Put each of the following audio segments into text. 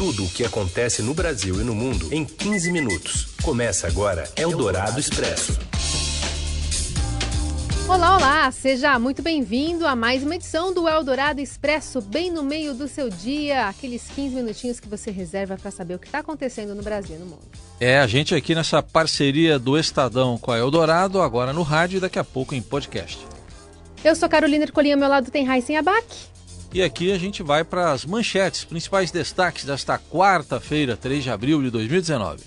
tudo o que acontece no Brasil e no mundo em 15 minutos. Começa agora Eldorado Expresso. Olá, olá! Seja muito bem-vindo a mais uma edição do Eldorado Expresso, bem no meio do seu dia, aqueles 15 minutinhos que você reserva para saber o que está acontecendo no Brasil e no mundo. É, a gente aqui nessa parceria do Estadão com a Eldorado, agora no rádio e daqui a pouco em podcast. Eu sou Carolina Ercolim, ao meu lado tem Raíssen Abac. E aqui a gente vai para as manchetes, principais destaques desta quarta-feira, 3 de abril de 2019.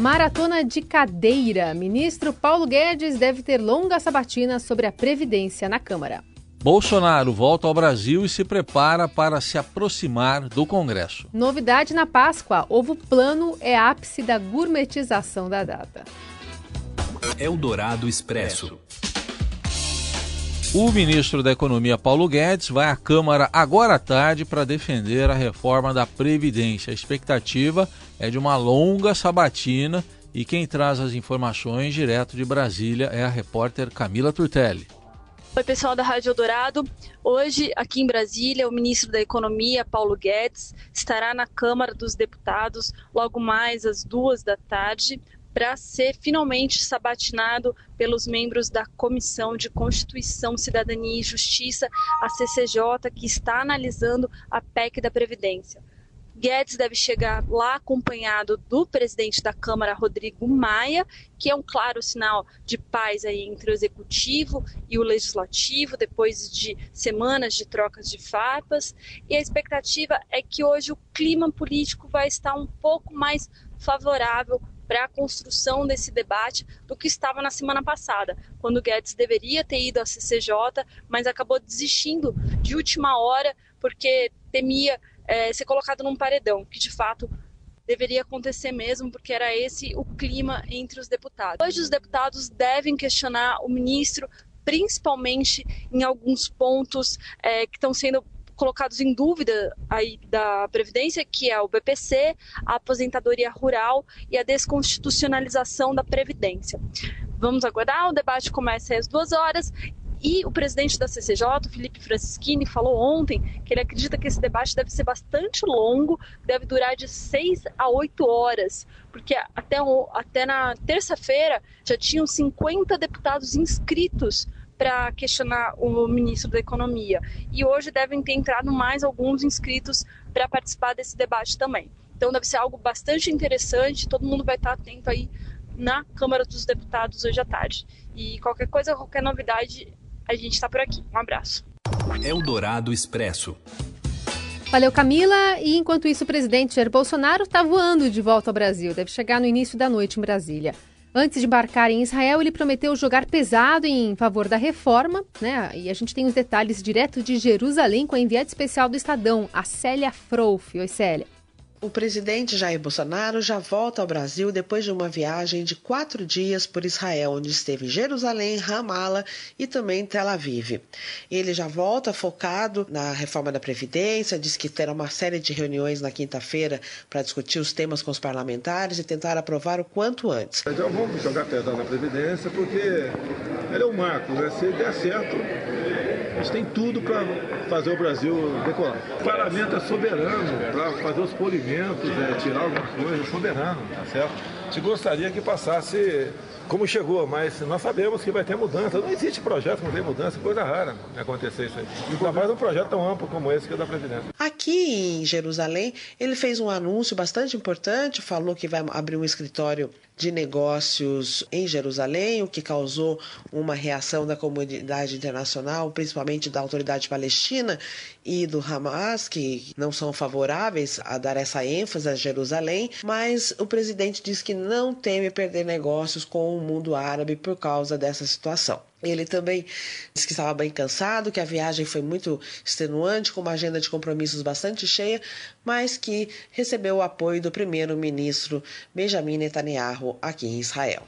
Maratona de cadeira. Ministro Paulo Guedes deve ter longa sabatina sobre a Previdência na Câmara. Bolsonaro volta ao Brasil e se prepara para se aproximar do Congresso. Novidade na Páscoa: ovo plano é ápice da gourmetização da data. Eldorado Expresso. O ministro da Economia, Paulo Guedes, vai à Câmara agora à tarde para defender a reforma da Previdência. A expectativa é de uma longa sabatina e quem traz as informações direto de Brasília é a repórter Camila Turtelli. Oi, pessoal da Rádio Eldorado. Hoje, aqui em Brasília, o ministro da Economia, Paulo Guedes, estará na Câmara dos Deputados logo mais às duas da tarde para ser finalmente sabatinado pelos membros da Comissão de Constituição, Cidadania e Justiça, a CCJ, que está analisando a PEC da Previdência. Guedes deve chegar lá acompanhado do presidente da Câmara, Rodrigo Maia, que é um claro sinal de paz aí entre o executivo e o legislativo, depois de semanas de trocas de farpas. E a expectativa é que hoje o clima político vai estar um pouco mais favorável para a construção desse debate do que estava na semana passada, quando Guedes deveria ter ido à CCJ, mas acabou desistindo de última hora porque temia é, ser colocado num paredão, que de fato deveria acontecer mesmo, porque era esse o clima entre os deputados. Hoje os deputados devem questionar o ministro, principalmente em alguns pontos é, que estão sendo colocados em dúvida aí da Previdência, que é o BPC, a aposentadoria rural e a desconstitucionalização da Previdência. Vamos aguardar, o debate começa às duas horas e o presidente da CCJ, Felipe Francischini, falou ontem que ele acredita que esse debate deve ser bastante longo, deve durar de seis a oito horas, porque até, até na terça-feira já tinham 50 deputados inscritos para questionar o ministro da Economia. E hoje devem ter entrado mais alguns inscritos para participar desse debate também. Então deve ser algo bastante interessante, todo mundo vai estar atento aí na Câmara dos Deputados hoje à tarde. E qualquer coisa, qualquer novidade, a gente está por aqui. Um abraço. Eldorado Expresso. Valeu, Camila. E enquanto isso, o presidente Jair Bolsonaro está voando de volta ao Brasil. Deve chegar no início da noite em Brasília. Antes de embarcar em Israel, ele prometeu jogar pesado em favor da reforma, né? E a gente tem os detalhes direto de Jerusalém com a enviada especial do Estadão, a Célia Frouf. Oi, Célia. O presidente Jair Bolsonaro já volta ao Brasil depois de uma viagem de quatro dias por Israel, onde esteve em Jerusalém, Ramala e também Tel Aviv. Ele já volta focado na reforma da Previdência, diz que terá uma série de reuniões na quinta-feira para discutir os temas com os parlamentares e tentar aprovar o quanto antes. Então vamos jogar pesado na Previdência, porque ele é um marco, né? Se der certo, a gente tem tudo para fazer o Brasil decolar. O parlamento é soberano para fazer os polimentos, é, tirar alguma coisa, é soberano, tá certo? A gente gostaria que passasse como chegou, mas nós sabemos que vai ter mudança. Não existe projeto que não tem mudança, coisa rara acontecer isso aí. Ainda mais um projeto tão amplo como esse que é da Previdência. Aqui em Jerusalém, ele fez um anúncio bastante importante, falou que vai abrir um escritório de negócios em Jerusalém, o que causou uma reação da comunidade internacional, principalmente da autoridade palestina e do Hamas, que não são favoráveis a dar essa ênfase a Jerusalém, mas o presidente diz que não teme perder negócios com o mundo árabe por causa dessa situação. Ele também disse que estava bem cansado, que a viagem foi muito extenuante, com uma agenda de compromissos bastante cheia, mas que recebeu o apoio do primeiro-ministro Benjamin Netanyahu aqui em Israel.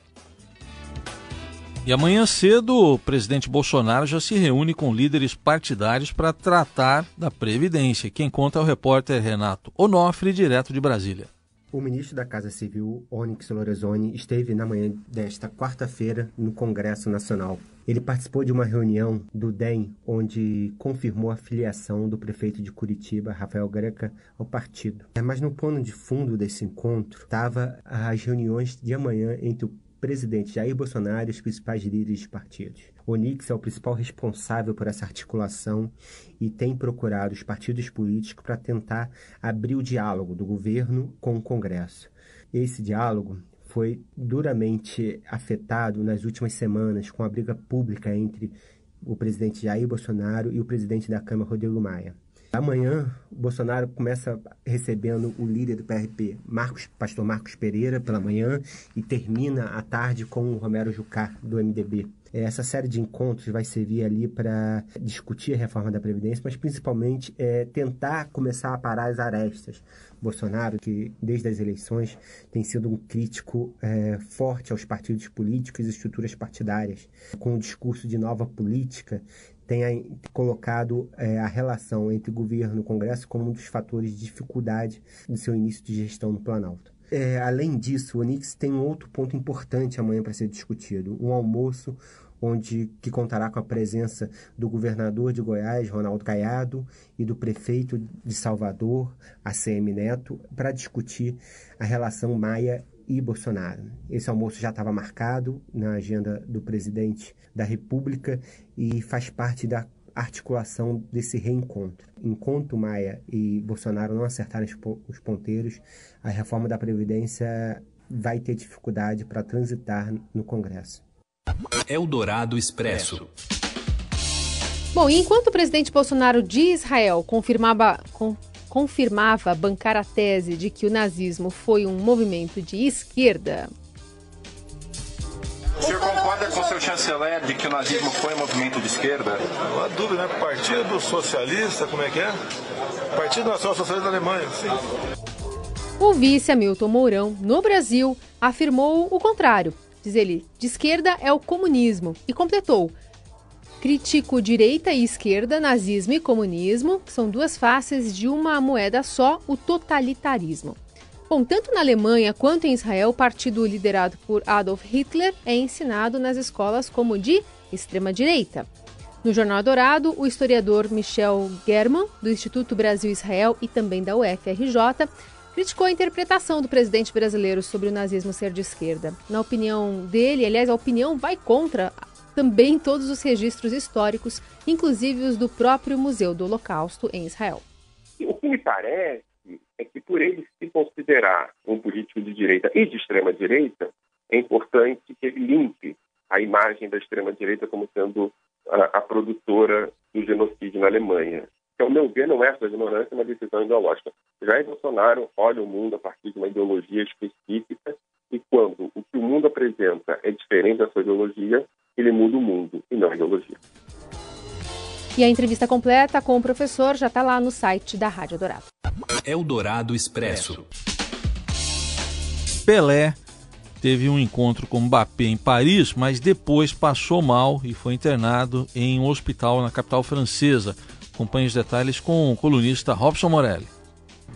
E amanhã cedo, o presidente Bolsonaro já se reúne com líderes partidários para tratar da Previdência. Quem conta é o repórter Renato Onofre, direto de Brasília. O ministro da Casa Civil, Onyx Lorenzoni, esteve na manhã desta quarta-feira no Congresso Nacional. Ele participou de uma reunião do DEM, onde confirmou a filiação do prefeito de Curitiba, Rafael Greca, ao partido. É, mas no plano de fundo desse encontro estava as reuniões de amanhã entre o presidente Jair Bolsonaro e os principais líderes de partidos. O Onix é o principal responsável por essa articulação e tem procurado os partidos políticos para tentar abrir o diálogo do governo com o Congresso. Esse diálogo foi duramente afetado nas últimas semanas com a briga pública entre o presidente Jair Bolsonaro e o presidente da Câmara, Rodrigo Maia. Amanhã, Bolsonaro começa recebendo o líder do PRP, Marcos, pastor Marcos Pereira, pela manhã, e termina à tarde com o Romero Jucá, do MDB. Essa série de encontros vai servir ali para discutir a reforma da Previdência, mas principalmente é, tentar começar a parar as arestas. Bolsonaro, que desde as eleições tem sido um crítico é, forte aos partidos políticos e estruturas partidárias, com o discurso de nova política, tenha colocado é, a relação entre governo e Congresso como um dos fatores de dificuldade do seu início de gestão no Planalto. É, além disso, o Onix tem um outro ponto importante amanhã para ser discutido: um almoço onde que contará com a presença do governador de Goiás, Ronaldo Caiado, e do prefeito de Salvador, ACM Neto, para discutir a relação Maia e Bolsonaro. Esse almoço já estava marcado na agenda do presidente da República e faz parte da articulação desse reencontro. Enquanto Maia e Bolsonaro não acertarem os ponteiros, a reforma da Previdência vai ter dificuldade para transitar no Congresso. Eldorado Expresso. Bom, e enquanto o presidente Bolsonaro de Israel confirmava, com, confirmava bancar a tese de que o nazismo foi um movimento de esquerda. O senhor concorda com o seu chanceler de que o nazismo foi um movimento de esquerda? Não há dúvida, né? Partido Socialista, como é que é? Partido Nacional Socialista da Alemanha, sim. O vice Hamilton Mourão, no Brasil, afirmou o contrário. Diz ele, de esquerda é o comunismo. E completou, Critico direita e esquerda, nazismo e comunismo, são duas faces de uma moeda só, o totalitarismo. Bom, tanto na Alemanha quanto em Israel, o partido liderado por Adolf Hitler é ensinado nas escolas como de extrema-direita. No Jornal Dourado, o historiador Michel German, do Instituto Brasil-Israel e também da UFRJ, criticou a interpretação do presidente brasileiro sobre o nazismo ser de esquerda. Na opinião dele, aliás, a opinião vai contra também todos os registros históricos, inclusive os do próprio Museu do Holocausto em Israel. O que me parece é que, por ele se considerar um político de direita e de extrema-direita, é importante que ele limpe a imagem da extrema-direita como sendo a, a, produtora do genocídio na Alemanha. Que, ao meu ver, não é sua ignorância, é uma decisão ideológica. Jair Bolsonaro olha o mundo a partir de uma ideologia específica e quando o que o mundo apresenta é diferente da sua ideologia, E a entrevista completa com o professor já está lá no site da Rádio Dourado. Eldorado Expresso. Pelé teve um encontro com Mbappé em Paris, mas depois passou mal e foi internado em um hospital na capital francesa. Acompanhe os detalhes com o colunista Robson Morelli.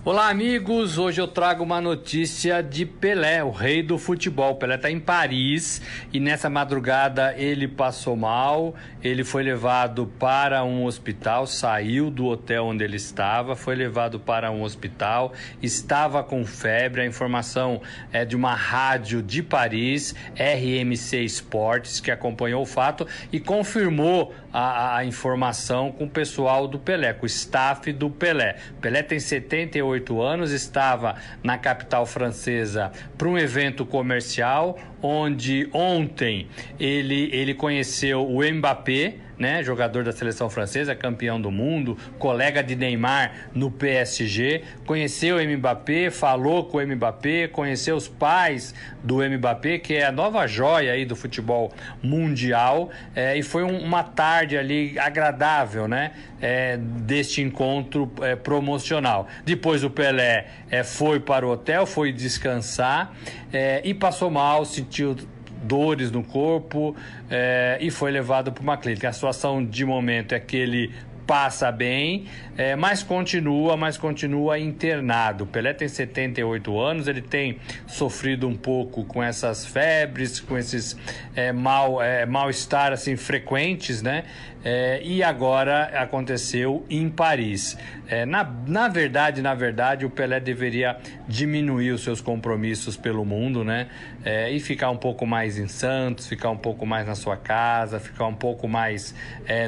Olá, amigos. Hoje eu trago uma notícia de Pelé, o rei do futebol. Pelé está em Paris e nessa madrugada ele passou mal. Ele foi levado para um hospital, saiu do hotel onde ele estava, foi levado para um hospital, estava com febre. A informação é de uma rádio de Paris, RMC Esportes, que acompanhou o fato e confirmou a, a informação com o pessoal do Pelé, com o staff do Pelé. Pelé tem 78 38 anos, estava na capital francesa para um evento comercial, onde ontem ele, ele conheceu o Mbappé, né, jogador da seleção francesa, campeão do mundo, colega de Neymar no PSG, conheceu o Mbappé, falou com o Mbappé, conheceu os pais do Mbappé, que é a nova joia aí do futebol mundial, é, e foi um, uma tarde ali agradável, né, é, deste encontro é, promocional. Depois o Pelé é, foi para o hotel, foi descansar é, e passou mal, sentiu dores no corpo é, e foi levado para uma clínica. A situação de momento é que ele passa bem, é, mas continua, mas continua internado. Pelé tem 78 anos, ele tem sofrido um pouco com essas febres, com esses é, mal é, mal-estar assim frequentes, né? É, e agora aconteceu em Paris. É, na, na verdade, na verdade, o Pelé deveria diminuir os seus compromissos pelo mundo, né? É, e ficar um pouco mais em Santos, ficar um pouco mais na sua casa, ficar um pouco mais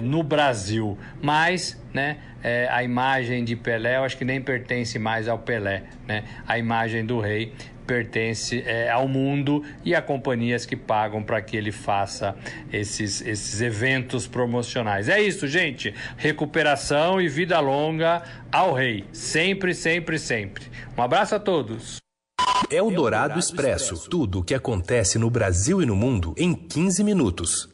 no Brasil. Mas, né? É, a imagem de Pelé, eu acho que nem pertence mais ao Pelé, né? A imagem do rei pertence é, ao mundo e a companhias que pagam para que ele faça esses, esses eventos promocionais. É isso, gente. Recuperação e vida longa ao rei. Sempre, sempre, sempre. Um abraço a todos. É o Dourado Expresso. Tudo o que acontece no Brasil e no mundo em 15 minutos.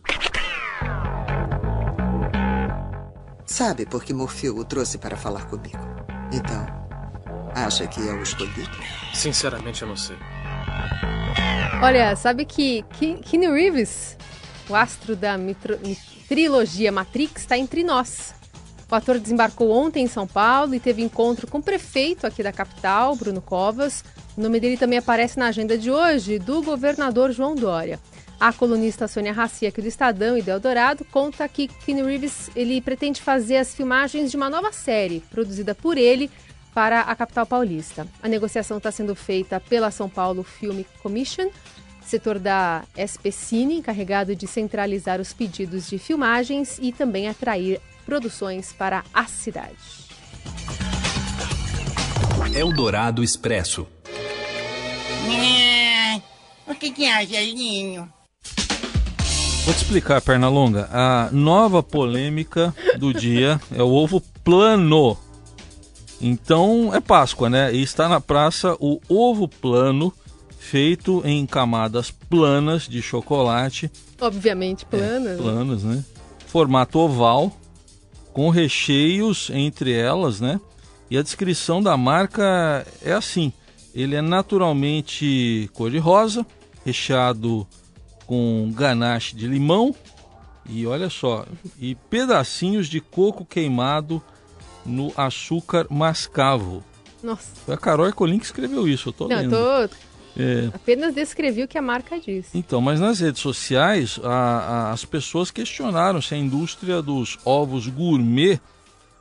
Sabe por que Morfeu o trouxe para falar comigo? Então, acha que é o escolhido? Sinceramente, eu não sei. Olha, sabe que Keanu Reeves, o astro da mitro, trilogia Matrix, está entre nós. O ator desembarcou ontem em São Paulo e teve encontro com o prefeito aqui da capital, Bruno Covas. O nome dele também aparece na agenda de hoje, do governador João Dória. A colunista Sônia Raci, aqui do Estadão e do Eldorado, conta que Keanu Reeves ele pretende fazer as filmagens de uma nova série, produzida por ele, para a capital paulista. A negociação está sendo feita pela São Paulo Film Commission, setor da SP Cine, encarregado de centralizar os pedidos de filmagens e também atrair produções para a cidade. Eldorado Expresso. O que, que é, Gelinho? Vou te explicar, perna longa. A nova polêmica do dia é o ovo plano. Então é Páscoa, né? E está na praça o ovo plano, feito em camadas planas de chocolate. Obviamente planas. É, planas, né? Formato oval, com recheios entre elas, né? E a descrição da marca é assim: ele é naturalmente cor-de-rosa, recheado com ganache de limão e olha só, e pedacinhos de coco queimado no açúcar mascavo. Nossa. Foi a Carol Ercolim que escreveu isso, eu tô Não, lendo. Tô... É. Apenas descrevi o que a marca diz. Então, mas nas redes sociais, a, a, as pessoas questionaram se a indústria dos ovos gourmet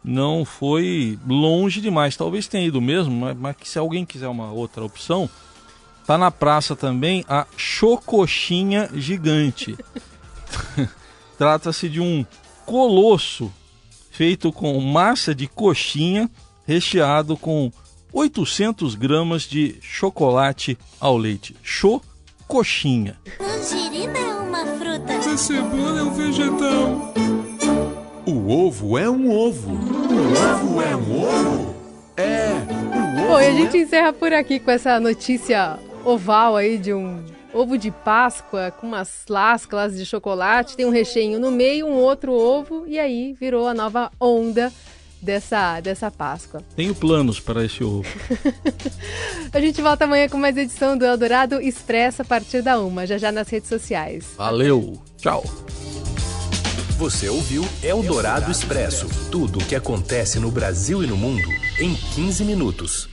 não foi longe demais. Talvez tenha ido mesmo, mas, mas se alguém quiser uma outra opção, tá na praça também a Chocoxinha Gigante. Trata-se de um colosso feito com massa de coxinha recheado com 800 gramas de chocolate ao leite. Chocoxinha. Tangerina é uma fruta. A cebola é um vegetal. O ovo é um ovo. O ovo é um ovo? É. Bom, e a gente encerra por aqui com essa notícia oval aí de um ovo de Páscoa com umas lascas de chocolate, tem um recheio no meio, um outro ovo e aí virou a nova onda dessa, dessa Páscoa. Tenho planos para esse ovo. a gente volta amanhã com mais edição do Eldorado Expresso a partir da uma, já já nas redes sociais. Valeu, tchau. Você ouviu Eldorado Expresso tudo o que acontece no Brasil e no mundo em 15 minutos.